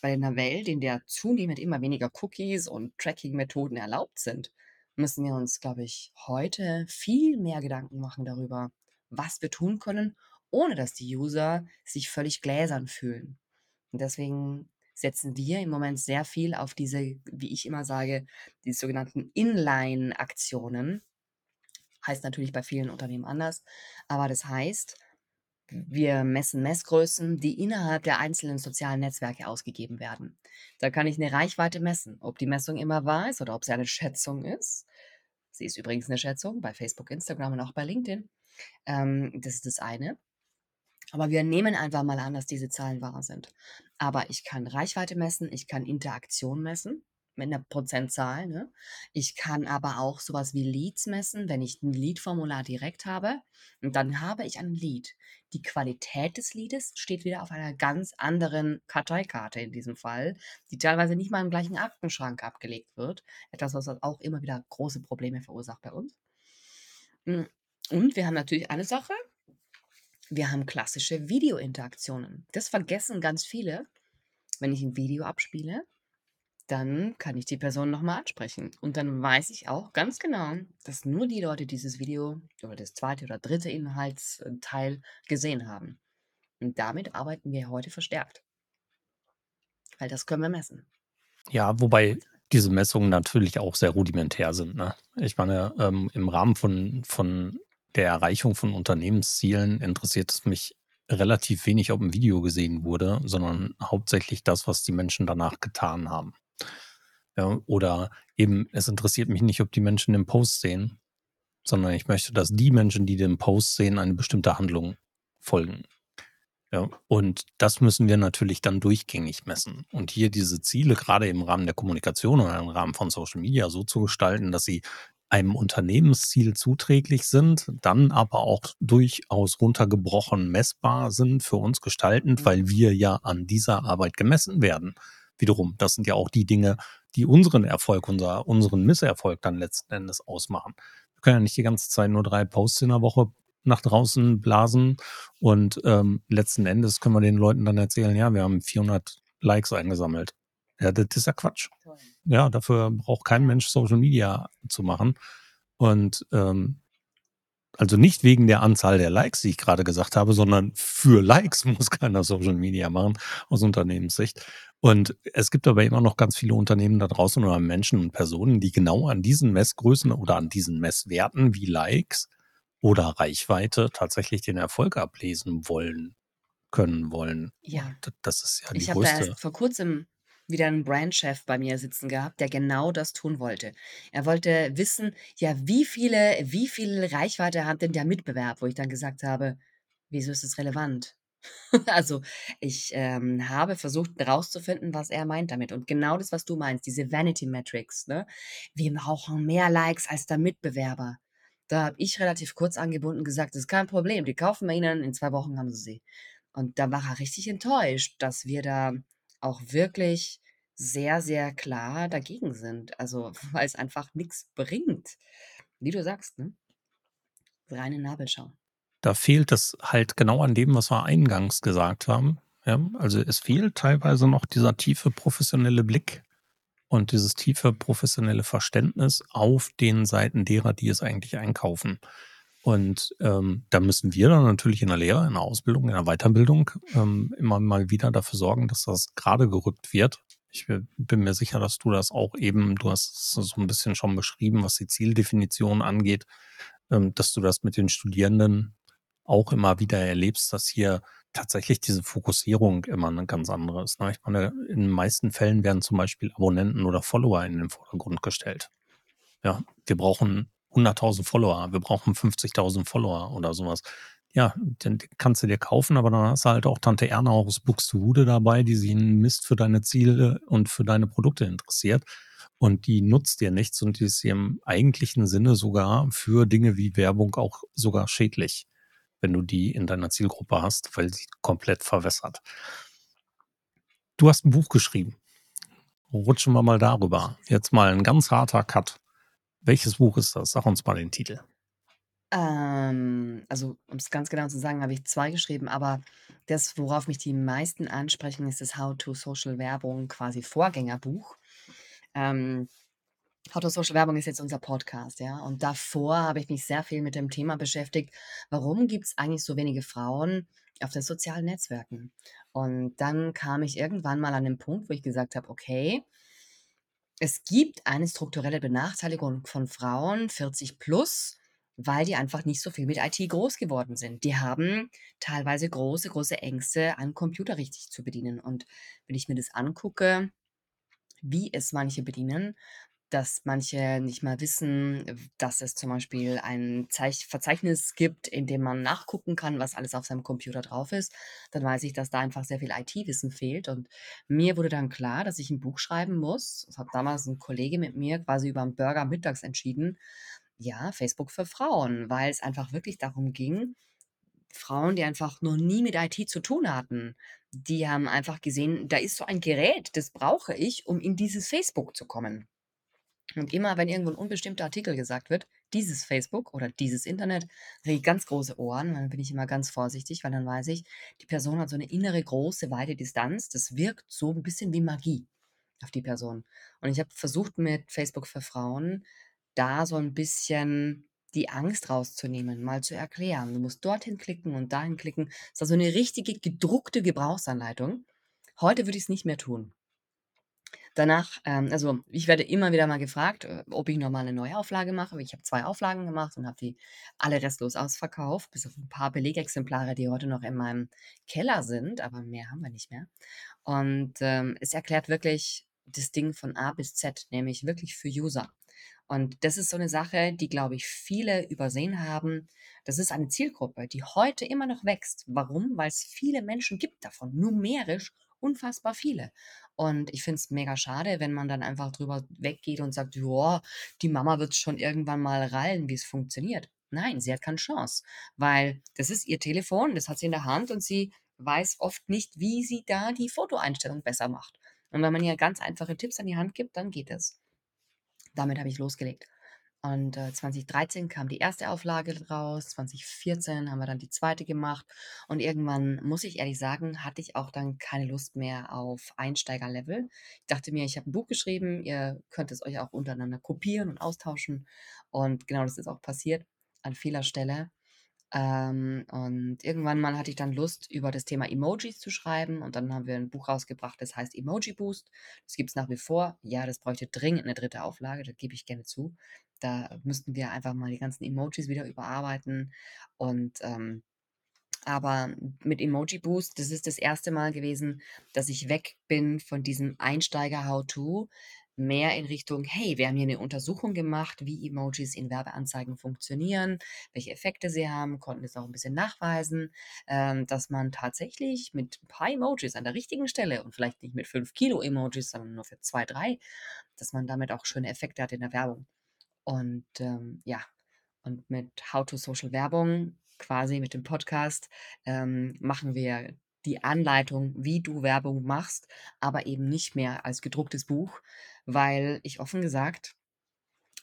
Weil in einer Welt, in der zunehmend immer weniger Cookies und Tracking-Methoden erlaubt sind, müssen wir uns, glaube ich, heute viel mehr Gedanken machen darüber, was wir tun können, ohne dass die User sich völlig gläsern fühlen. Und deswegen setzen wir im Moment sehr viel auf diese, wie ich immer sage, die sogenannten Inline-Aktionen, Heißt natürlich bei vielen Unternehmen anders. Aber das heißt, wir messen Messgrößen, die innerhalb der einzelnen sozialen Netzwerke ausgegeben werden. Da kann ich eine Reichweite messen. Ob die Messung immer wahr ist oder ob sie eine Schätzung ist. Sie ist übrigens eine Schätzung bei Facebook, Instagram und auch bei LinkedIn. Ähm, das ist das eine. Aber wir nehmen einfach mal an, dass diese Zahlen wahr sind. Aber ich kann Reichweite messen, ich kann Interaktion messen mit einer Prozentzahl. Ne? Ich kann aber auch sowas wie Leads messen, wenn ich ein Lead-Formular direkt habe. Und dann habe ich ein Lead. Die Qualität des Leads steht wieder auf einer ganz anderen Karteikarte in diesem Fall, die teilweise nicht mal im gleichen Aktenschrank abgelegt wird. Etwas, was auch immer wieder große Probleme verursacht bei uns. Hm, und wir haben natürlich eine Sache. Wir haben klassische Videointeraktionen. Das vergessen ganz viele, wenn ich ein Video abspiele dann kann ich die Person nochmal ansprechen. Und dann weiß ich auch ganz genau, dass nur die Leute dieses Video oder das zweite oder dritte Inhaltsteil gesehen haben. Und damit arbeiten wir heute verstärkt. Weil das können wir messen. Ja, wobei diese Messungen natürlich auch sehr rudimentär sind. Ne? Ich meine, ähm, im Rahmen von, von der Erreichung von Unternehmenszielen interessiert es mich relativ wenig, ob ein Video gesehen wurde, sondern hauptsächlich das, was die Menschen danach getan haben. Ja, oder eben, es interessiert mich nicht, ob die Menschen den Post sehen, sondern ich möchte, dass die Menschen, die den Post sehen, eine bestimmte Handlung folgen. Ja, und das müssen wir natürlich dann durchgängig messen. Und hier diese Ziele, gerade im Rahmen der Kommunikation oder im Rahmen von Social Media, so zu gestalten, dass sie einem Unternehmensziel zuträglich sind, dann aber auch durchaus runtergebrochen messbar sind für uns gestaltend, weil mhm. wir ja an dieser Arbeit gemessen werden wiederum, das sind ja auch die Dinge, die unseren Erfolg, unser, unseren Misserfolg dann letzten Endes ausmachen. Wir können ja nicht die ganze Zeit nur drei Posts in der Woche nach draußen blasen und ähm, letzten Endes können wir den Leuten dann erzählen, ja, wir haben 400 Likes eingesammelt. Ja, das ist ja Quatsch. Ja, dafür braucht kein Mensch Social Media zu machen. Und ähm, also nicht wegen der Anzahl der Likes, die ich gerade gesagt habe, sondern für Likes muss keiner Social Media machen aus Unternehmenssicht. Und es gibt aber immer noch ganz viele Unternehmen da draußen oder Menschen und Personen, die genau an diesen Messgrößen oder an diesen Messwerten wie Likes oder Reichweite tatsächlich den Erfolg ablesen wollen, können wollen. Ja. Das ist ja die ich größte. Ich habe da erst vor kurzem wieder einen Brandchef bei mir sitzen gehabt, der genau das tun wollte. Er wollte wissen, ja, wie viele, wie viel Reichweite hat denn der Mitbewerb, wo ich dann gesagt habe, wieso ist das relevant? Also, ich ähm, habe versucht herauszufinden, was er meint damit. Und genau das, was du meinst, diese Vanity Metrics, ne? Wir brauchen mehr Likes als der Mitbewerber. Da habe ich relativ kurz angebunden gesagt, das ist kein Problem, die kaufen wir ihnen, in zwei Wochen haben sie sie. Und da war er richtig enttäuscht, dass wir da auch wirklich sehr, sehr klar dagegen sind. Also, weil es einfach nichts bringt. Wie du sagst, ne? Reine Nabelschau. Da fehlt es halt genau an dem, was wir eingangs gesagt haben. Ja, also es fehlt teilweise noch dieser tiefe professionelle Blick und dieses tiefe professionelle Verständnis auf den Seiten derer, die es eigentlich einkaufen. Und ähm, da müssen wir dann natürlich in der Lehre, in der Ausbildung, in der Weiterbildung ähm, immer mal wieder dafür sorgen, dass das gerade gerückt wird. Ich bin mir sicher, dass du das auch eben, du hast es so ein bisschen schon beschrieben, was die Zieldefinition angeht, ähm, dass du das mit den Studierenden auch immer wieder erlebst, dass hier tatsächlich diese Fokussierung immer eine ganz andere ist. Ne? Ich meine, in den meisten Fällen werden zum Beispiel Abonnenten oder Follower in den Vordergrund gestellt. Ja, wir brauchen 100.000 Follower, wir brauchen 50.000 Follower oder sowas. Ja, den kannst du dir kaufen, aber dann hast du halt auch Tante Erna aus Buxtehude dabei, die sich einen Mist für deine Ziele und für deine Produkte interessiert. und die nutzt dir nichts und die ist im eigentlichen Sinne sogar für Dinge wie Werbung auch sogar schädlich, wenn du die in deiner Zielgruppe hast, weil sie komplett verwässert. Du hast ein Buch geschrieben. Rutschen wir mal darüber. Jetzt mal ein ganz harter Cut. Welches Buch ist das? Sag uns mal den Titel. Ähm, also, um es ganz genau zu sagen, habe ich zwei geschrieben, aber das, worauf mich die meisten ansprechen, ist das How to Social Werbung, quasi Vorgängerbuch. Ähm, How to Social Werbung ist jetzt unser Podcast, ja. Und davor habe ich mich sehr viel mit dem Thema beschäftigt, warum gibt es eigentlich so wenige Frauen auf den sozialen Netzwerken? Und dann kam ich irgendwann mal an den Punkt, wo ich gesagt habe, okay, es gibt eine strukturelle Benachteiligung von Frauen 40 plus, weil die einfach nicht so viel mit IT groß geworden sind. Die haben teilweise große, große Ängste, einen Computer richtig zu bedienen. Und wenn ich mir das angucke, wie es manche bedienen, dass manche nicht mal wissen, dass es zum Beispiel ein Zeich Verzeichnis gibt, in dem man nachgucken kann, was alles auf seinem Computer drauf ist, dann weiß ich, dass da einfach sehr viel IT-Wissen fehlt. Und mir wurde dann klar, dass ich ein Buch schreiben muss. Das hat damals ein Kollege mit mir quasi über einen Burger mittags entschieden. Ja, Facebook für Frauen, weil es einfach wirklich darum ging, Frauen, die einfach noch nie mit IT zu tun hatten, die haben einfach gesehen, da ist so ein Gerät, das brauche ich, um in dieses Facebook zu kommen. Und immer, wenn irgendwo ein unbestimmter Artikel gesagt wird, dieses Facebook oder dieses Internet, kriege ich ganz große Ohren. Dann bin ich immer ganz vorsichtig, weil dann weiß ich, die Person hat so eine innere große, weite Distanz. Das wirkt so ein bisschen wie Magie auf die Person. Und ich habe versucht mit Facebook für Frauen da so ein bisschen die Angst rauszunehmen, mal zu erklären. Du musst dorthin klicken und dahin klicken. Das ist also eine richtige gedruckte Gebrauchsanleitung. Heute würde ich es nicht mehr tun. Danach, ähm, also ich werde immer wieder mal gefragt, äh, ob ich nochmal eine Neuauflage mache. Ich habe zwei Auflagen gemacht und habe die alle restlos ausverkauft, bis auf ein paar Belegexemplare, die heute noch in meinem Keller sind, aber mehr haben wir nicht mehr. Und ähm, es erklärt wirklich das Ding von A bis Z, nämlich wirklich für User. Und das ist so eine Sache, die, glaube ich, viele übersehen haben. Das ist eine Zielgruppe, die heute immer noch wächst. Warum? Weil es viele Menschen gibt davon, numerisch unfassbar viele. Und ich finde es mega schade, wenn man dann einfach drüber weggeht und sagt, ja, die Mama wird schon irgendwann mal rallen, wie es funktioniert. Nein, sie hat keine Chance, weil das ist ihr Telefon, das hat sie in der Hand und sie weiß oft nicht, wie sie da die Fotoeinstellung besser macht. Und wenn man ihr ganz einfache Tipps an die Hand gibt, dann geht es. Damit habe ich losgelegt. Und äh, 2013 kam die erste Auflage raus, 2014 haben wir dann die zweite gemacht und irgendwann, muss ich ehrlich sagen, hatte ich auch dann keine Lust mehr auf Einsteigerlevel. Ich dachte mir, ich habe ein Buch geschrieben, ihr könnt es euch auch untereinander kopieren und austauschen und genau das ist auch passiert an vieler Stelle. Ähm, und irgendwann mal hatte ich dann Lust, über das Thema Emojis zu schreiben. Und dann haben wir ein Buch rausgebracht, das heißt Emoji Boost. Das gibt es nach wie vor. Ja, das bräuchte dringend eine dritte Auflage, das gebe ich gerne zu. Da müssten wir einfach mal die ganzen Emojis wieder überarbeiten. Und ähm, aber mit Emoji Boost, das ist das erste Mal gewesen, dass ich weg bin von diesem Einsteiger-How-To mehr in Richtung, hey, wir haben hier eine Untersuchung gemacht, wie Emojis in Werbeanzeigen funktionieren, welche Effekte sie haben, konnten es auch ein bisschen nachweisen, ähm, dass man tatsächlich mit ein paar Emojis an der richtigen Stelle und vielleicht nicht mit 5 Kilo Emojis, sondern nur für zwei, drei, dass man damit auch schöne Effekte hat in der Werbung. Und ähm, ja, und mit How to Social Werbung, quasi mit dem Podcast, ähm, machen wir die Anleitung, wie du Werbung machst, aber eben nicht mehr als gedrucktes Buch, weil ich offen gesagt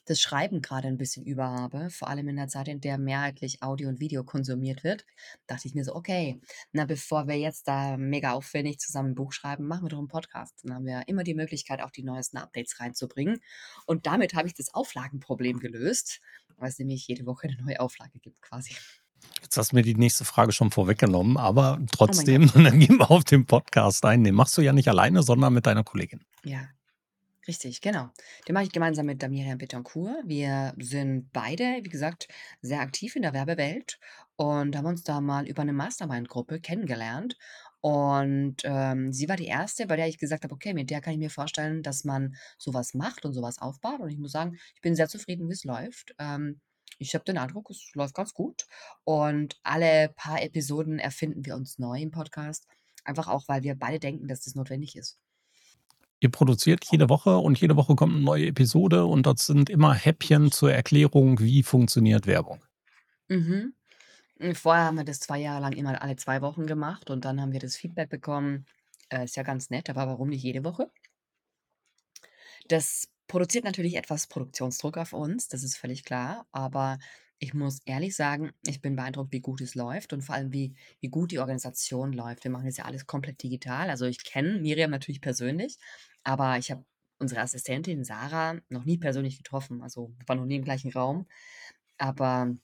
das Schreiben gerade ein bisschen über habe, vor allem in der Zeit, in der mehrheitlich Audio und Video konsumiert wird, dachte ich mir so, okay, na, bevor wir jetzt da mega aufwendig zusammen ein Buch schreiben, machen wir doch einen Podcast. Dann haben wir immer die Möglichkeit, auch die neuesten Updates reinzubringen. Und damit habe ich das Auflagenproblem gelöst, weil es nämlich jede Woche eine neue Auflage gibt quasi. Jetzt hast du mir die nächste Frage schon vorweggenommen, aber Oh trotzdem, dann gehen wir auf den Podcast ein. Den machst du ja nicht alleine, sondern mit deiner Kollegin. Ja. Richtig, genau. Den mache ich gemeinsam mit der Miriam Betancourt. Wir sind beide, wie gesagt, sehr aktiv in der Werbewelt und haben uns da mal über eine Mastermind-Gruppe kennengelernt. Und ähm, sie war die erste, bei der ich gesagt habe, okay, mit der kann ich mir vorstellen, dass man sowas macht und sowas aufbaut. Und ich muss sagen, ich bin sehr zufrieden, wie es läuft. Ähm, ich habe den Eindruck, es läuft ganz gut. Und alle paar Episoden erfinden wir uns neu im Podcast. Einfach auch, weil wir beide denken, dass das notwendig ist. Ihr produziert jede Woche und jede Woche kommt eine neue Episode und das sind immer Häppchen zur Erklärung, wie funktioniert Werbung. Mhm. Hm, vorher haben wir das zwei Jahre lang immer alle zwei Wochen gemacht und dann haben wir das Feedback bekommen, äh, ist ja ganz nett, aber warum nicht jede Woche? Das produziert natürlich etwas Produktionsdruck auf uns, das ist völlig klar, aber ich muss ehrlich sagen, ich bin beeindruckt, wie gut es läuft und vor allem, wie wie gut die Organisation läuft. Wir machen das ja alles komplett digital. Also, ich kenne Miriam natürlich persönlich, aber ich habe unsere Assistentin Sarah noch nie persönlich getroffen. Also, wir waren noch nie im gleichen Raum. Aber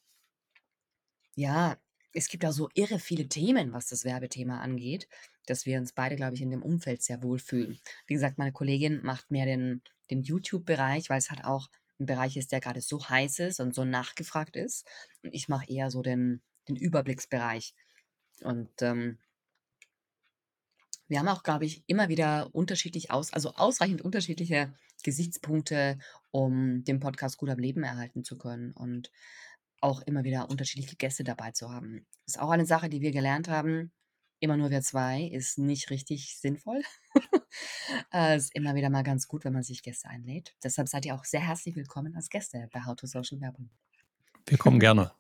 ja, es gibt da so irre viele Themen, was das Werbethema angeht, dass wir uns beide, glaube ich, in dem Umfeld sehr wohlfühlen. Wie gesagt, meine Kollegin macht mehr den den YouTube-Bereich, weil es halt auch ein Bereich ist, der gerade so heiß ist und so nachgefragt ist. Und ich mache eher so den den Überblicksbereich. Und, ähm wir haben auch, glaube ich, immer wieder unterschiedlich aus also ausreichend unterschiedliche Gesichtspunkte, um den Podcast gut am Leben erhalten zu können und auch immer wieder unterschiedliche Gäste dabei zu haben. Ist auch eine Sache, die wir gelernt haben. Immer nur wir zwei ist nicht richtig sinnvoll. äh, ist immer wieder mal ganz gut, wenn man sich Gäste einlädt. Deshalb seid ihr auch sehr herzlich willkommen als Gäste bei How to Social Werbung. Wir kommen gerne.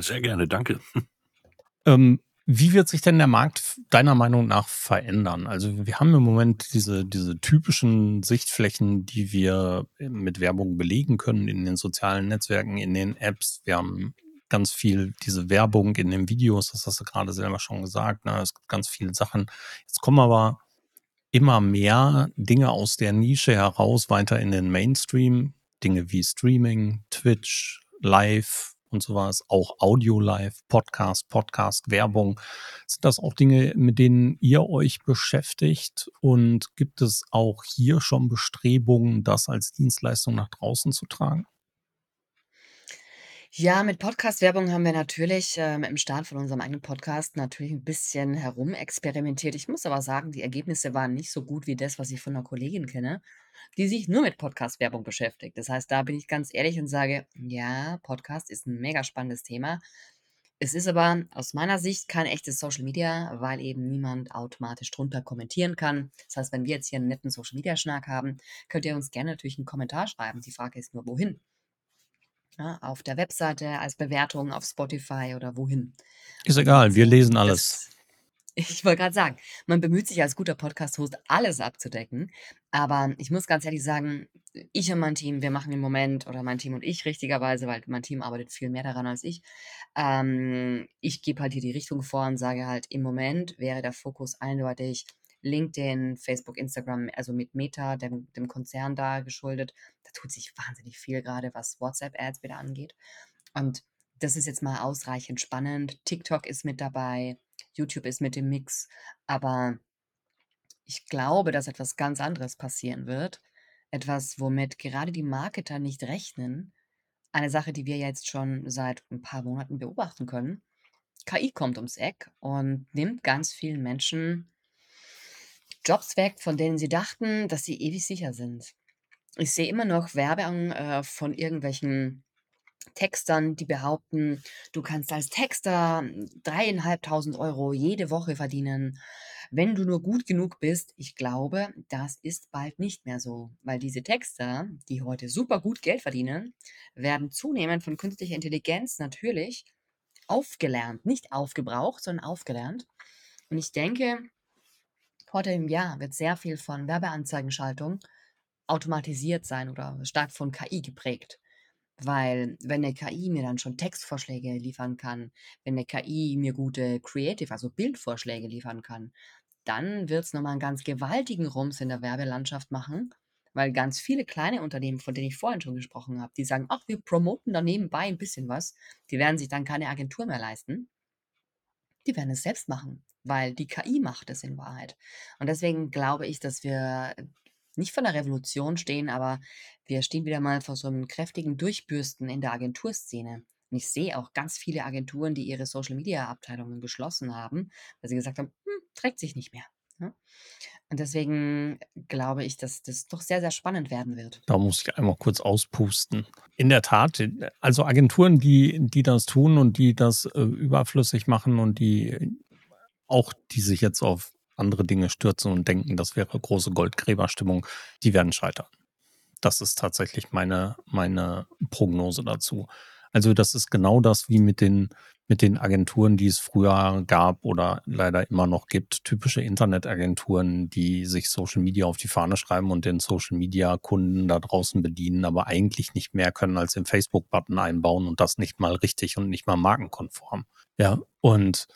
Sehr gerne, danke. Ähm, wie wird sich denn der Markt deiner Meinung nach verändern? Also wir haben im Moment diese, diese typischen Sichtflächen, die wir mit Werbung belegen können in den sozialen Netzwerken, in den Apps. Wir haben ganz viel diese Werbung in den Videos, das hast du gerade selber schon gesagt. Ne? Es gibt ganz viele Sachen. Jetzt kommen aber immer mehr Dinge aus der Nische heraus weiter in den Mainstream. Dinge wie Streaming, Twitch, Live, und sowas, auch Audio Live, Podcast, Podcast, Werbung. Sind das auch Dinge, mit denen ihr euch beschäftigt? Und gibt es auch hier schon Bestrebungen, das als Dienstleistung nach draußen zu tragen? Ja, mit Podcast-Werbung haben wir natürlich, ähm, im Start von unserem eigenen Podcast natürlich ein bisschen herumexperimentiert. Ich muss aber sagen, die Ergebnisse waren nicht so gut wie das, was ich von einer Kollegin kenne, die sich nur mit Podcast-Werbung beschäftigt. Das heißt, da bin ich ganz ehrlich und sage: „Ja, Podcast ist ein mega spannendes Thema.“ Es ist aber aus meiner Sicht kein echtes Social Media, weil eben niemand automatisch drunter kommentieren kann. Das heißt, wenn wir jetzt hier einen netten Social-Media-Schnack haben, könnt ihr uns gerne natürlich einen Kommentar schreiben. Die Frage ist nur, wohin? Ja, auf der Webseite, als Bewertung auf Spotify oder wohin. Ist egal, wir lesen alles. Das ich wollte gerade sagen, man bemüht sich als guter Podcast-Host, alles abzudecken. Aber ich muss ganz ehrlich sagen, ich und mein Team, wir machen im Moment, oder mein Team und ich richtigerweise, weil mein Team arbeitet viel mehr daran als ich. Ähm, ich gebe halt hier die Richtung vor und sage halt, im Moment wäre der Fokus eindeutig LinkedIn, Facebook, Instagram, also mit Meta, dem, dem Konzern da geschuldet. Da tut sich wahnsinnig viel gerade, was WhatsApp-Ads wieder angeht. Und das ist jetzt mal ausreichend spannend. TikTok ist mit dabei, YouTube ist mit dem Mix, aber ich glaube, dass etwas ganz anderes passieren wird. Etwas, womit gerade die Marketer nicht rechnen. Eine Sache, die wir jetzt schon seit ein paar Monaten beobachten können. KI kommt ums Eck und nimmt ganz vielen Menschen Jobs weg, von denen sie dachten, dass sie ewig sicher sind. Ich sehe immer noch Werbung äh, von irgendwelchen Textern, die behaupten, du kannst als Texter dreieinhalbtausend Euro jede Woche verdienen, wenn du nur gut genug bist. Ich glaube, das ist bald nicht mehr so, weil diese Texter, die heute super gut Geld verdienen, werden zunehmend von künstlicher Intelligenz natürlich aufgelernt, nicht aufgebraucht, sondern aufgelernt. Und ich denke, Heute im Jahr wird sehr viel von Werbeanzeigenschaltung automatisiert sein oder stark von KI geprägt. Weil wenn eine KI mir dann schon Textvorschläge liefern kann, wenn eine KI mir gute Creative, also Bildvorschläge liefern kann, dann wird es nochmal einen ganz gewaltigen Rums in der Werbelandschaft machen, weil ganz viele kleine Unternehmen, von denen ich vorhin schon gesprochen habe, die sagen, ach, wir promoten da nebenbei ein bisschen was, die werden sich dann keine Agentur mehr leisten. Die werden es selbst machen, weil die KI macht es in Wahrheit. Und deswegen glaube ich, dass wir nicht vor einer Revolution stehen, aber wir stehen wieder mal vor so einem kräftigen Durchbürsten in der Agenturszene. Und ich sehe auch ganz viele Agenturen, die ihre Social-Media-Abteilungen geschlossen haben, weil sie gesagt haben, hm, trägt sich nicht mehr. Ne? Und deswegen glaube ich, dass das doch sehr, sehr spannend werden wird. Da muss ich einmal kurz auspusten. In der Tat, also Agenturen, die, die das tun und die das äh, überflüssig machen und die auch, die sich jetzt auf andere Dinge stürzen und denken, das wäre große Goldgräberstimmung, die werden scheitern. Das ist tatsächlich meine, meine Prognose dazu. Also das ist genau das wie mit den mit den Agenturen, die es früher gab oder leider immer noch gibt, typische Internetagenturen, die sich Social Media auf die Fahne schreiben und den Social Media Kunden da draußen bedienen, aber eigentlich nicht mehr können als den Facebook-Button einbauen und das nicht mal richtig und nicht mal markenkonform. Ja, und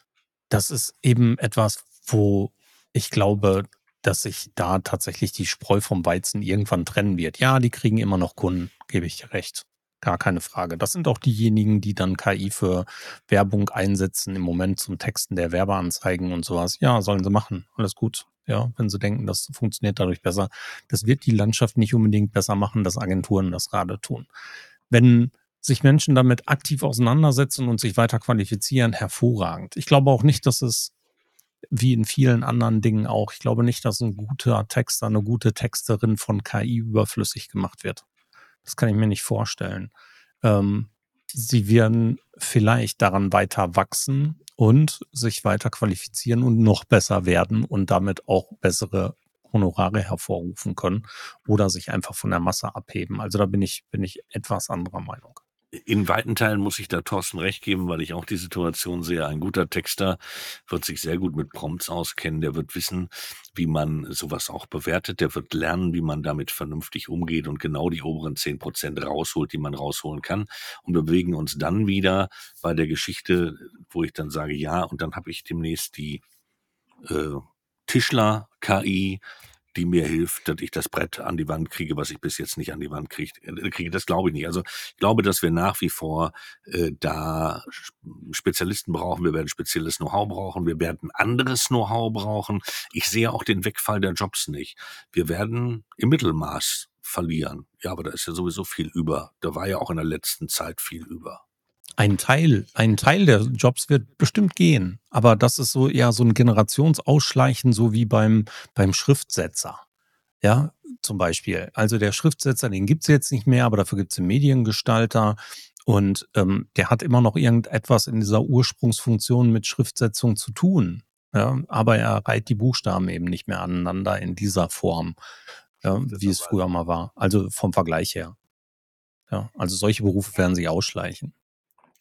das ist eben etwas, wo ich glaube, dass sich da tatsächlich die Spreu vom Weizen irgendwann trennen wird. Ja, die kriegen immer noch Kunden, gebe ich dir recht. Gar keine Frage. Das sind auch diejenigen, die dann KI für Werbung einsetzen, im Moment zum Texten der Werbeanzeigen und sowas. Ja, sollen sie machen. Alles gut. Ja, wenn sie denken, das funktioniert dadurch besser. Das wird die Landschaft nicht unbedingt besser machen, dass Agenturen das gerade tun. Wenn sich Menschen damit aktiv auseinandersetzen und sich weiter qualifizieren, hervorragend. Ich glaube auch nicht, dass es wie in vielen anderen Dingen auch, ich glaube nicht, dass ein guter Texter, eine gute Texterin von KI überflüssig gemacht wird. Das kann ich mir nicht vorstellen. Ähm, sie werden vielleicht daran weiter wachsen und sich weiter qualifizieren und noch besser werden und damit auch bessere Honorare hervorrufen können oder sich einfach von der Masse abheben. Also da bin ich, bin ich etwas anderer Meinung in weiten Teilen muss ich da Thorsten recht geben, weil ich auch die Situation sehe. Ein guter Texter wird sich sehr gut mit Prompts auskennen. Der wird wissen, wie man sowas auch bewertet. Der wird lernen, wie man damit vernünftig umgeht und genau die oberen zehn Prozent rausholt, die man rausholen kann. Und wir bewegen uns dann wieder bei der Geschichte, wo ich dann sage, ja, und dann habe ich demnächst die äh, Tischler-KI, die mir hilft, dass ich das Brett an die Wand kriege, was ich bis jetzt nicht an die Wand äh, kriege. Das glaube ich nicht. Also ich glaube, dass wir nach wie vor äh, da Spezialisten brauchen. Wir werden spezielles Know-how brauchen. Wir werden anderes Know-how brauchen. Ich sehe auch den Wegfall der Jobs nicht. Wir werden im Mittelmaß verlieren. Ja, aber da ist ja sowieso viel über. Da war ja auch in der letzten Zeit viel über. Ein Teil, ein Teil der Jobs wird bestimmt gehen, aber das ist so eher so ein Generationsausschleichen, so wie beim, beim Schriftsetzer. Ja, zum Beispiel. Also der Schriftsetzer, den gibt's jetzt nicht mehr, aber dafür gibt's den Mediengestalter. Und ähm, der hat immer noch irgendetwas in dieser Ursprungsfunktion mit Schriftsetzung zu tun. Ja, aber er reiht die Buchstaben eben nicht mehr aneinander in dieser Form, ja, wie es früher mal war. Also vom Vergleich her. Ja, also solche Berufe werden sich ausschleichen.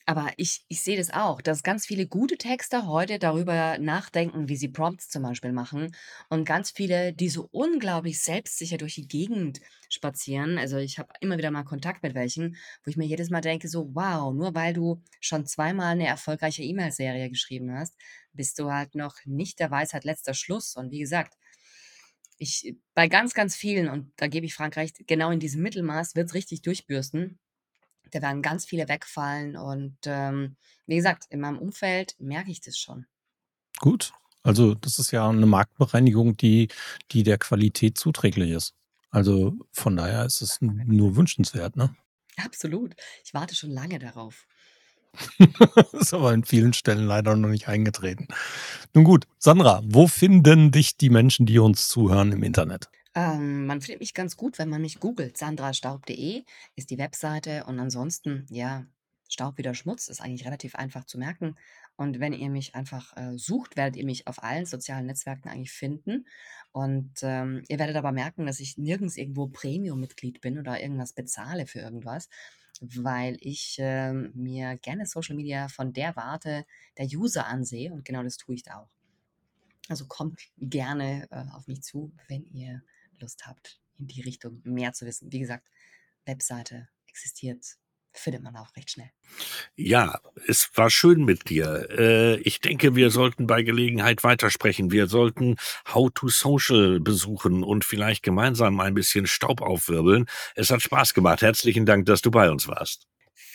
Aber ich ich sehe das auch, dass ganz viele gute Texter heute darüber nachdenken, wie sie Prompts zum Beispiel machen und ganz viele, die so unglaublich selbstsicher durch die Gegend spazieren. Also, ich habe immer wieder mal Kontakt mit welchen, wo ich mir jedes Mal denke so: „Wow, nur weil du schon zweimal eine erfolgreiche E-Mail-Serie geschrieben hast, bist du halt noch nicht der Weisheit letzter Schluss.“ Und wie gesagt, ich bei ganz, ganz vielen und da gebe ich Frank recht, genau in diesem Mittelmaß wird es richtig durchbürsten. Da werden ganz viele wegfallen und, ähm, wie gesagt, in meinem Umfeld merke ich das schon. Gut. Also, das ist ja eine Marktbereinigung, die die der Qualität zuträglich ist. Also, von daher ist es nur wünschenswert, ne? Absolut. Ich warte schon lange darauf. Ist aber in vielen Stellen leider noch nicht eingetreten. Nun gut, Sandra, wo finden dich die Menschen, die uns zuhören im Internet? Ähm, man findet mich ganz gut, wenn man mich googelt. sandrastaub.de ist die Webseite und ansonsten, ja, Staub wieder Schmutz ist eigentlich relativ einfach zu merken. Und wenn ihr mich einfach äh, sucht, werdet ihr mich auf allen sozialen Netzwerken eigentlich finden. Und ähm, ihr werdet aber merken, dass ich nirgends irgendwo Premium-Mitglied bin oder irgendwas bezahle für irgendwas, weil ich ähm, mir gerne Social Media von der Warte der User ansehe und genau das tue ich da auch. Also kommt gerne äh, auf mich zu, wenn ihr Lust habt, in die Richtung mehr zu wissen. Wie gesagt, Webseite existiert, findet man auch recht schnell. Ja, es war schön mit dir. Äh, ich denke, wir sollten bei Gelegenheit weitersprechen. Wir sollten How to Social besuchen und vielleicht gemeinsam ein bisschen Staub aufwirbeln. Es hat Spaß gemacht. Herzlichen Dank, dass du bei uns warst.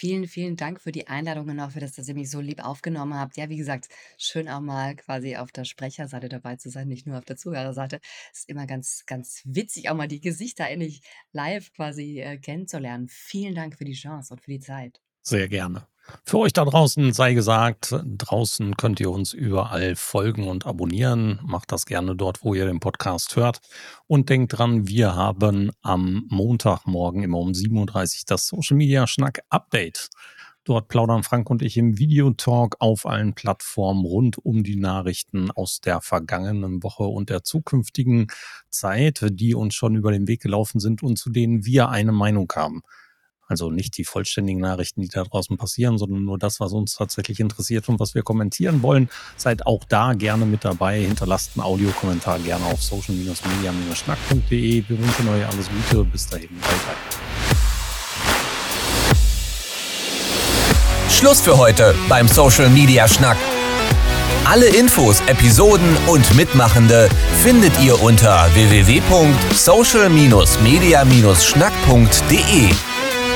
Vielen, vielen Dank für die Einladung und auch für das, dass ihr mich so lieb aufgenommen habt. Ja, wie gesagt, schön auch mal quasi auf der Sprecherseite dabei zu sein, nicht nur auf der Zuhörerseite. Ist immer ganz, ganz witzig, auch mal die Gesichter endlich live quasi äh, kennenzulernen. Vielen Dank für die Chance und für die Zeit. Sehr gerne. Für euch da draußen sei gesagt, draußen könnt ihr uns überall folgen und abonnieren. Macht das gerne dort, wo ihr den Podcast hört. Und denkt dran, wir haben am Montagmorgen immer um 7.30 Uhr das Social Media Schnack Update. Dort plaudern Frank und ich im Videotalk auf allen Plattformen rund um die Nachrichten aus der vergangenen Woche und der zukünftigen Zeit, die uns schon über den Weg gelaufen sind und zu denen wir eine Meinung haben. Also nicht die vollständigen Nachrichten, die da draußen passieren, sondern nur das, was uns tatsächlich interessiert und was wir kommentieren wollen. Seid auch da gerne mit dabei. Hinterlasst einen Audiokommentar gerne auf social-media-schnack.de. Wir wünschen euch alles Gute. Bis dahin. Bye, bye. Schluss für heute beim Social Media Schnack. Alle Infos, Episoden und Mitmachende findet ihr unter www.social-media-schnack.de.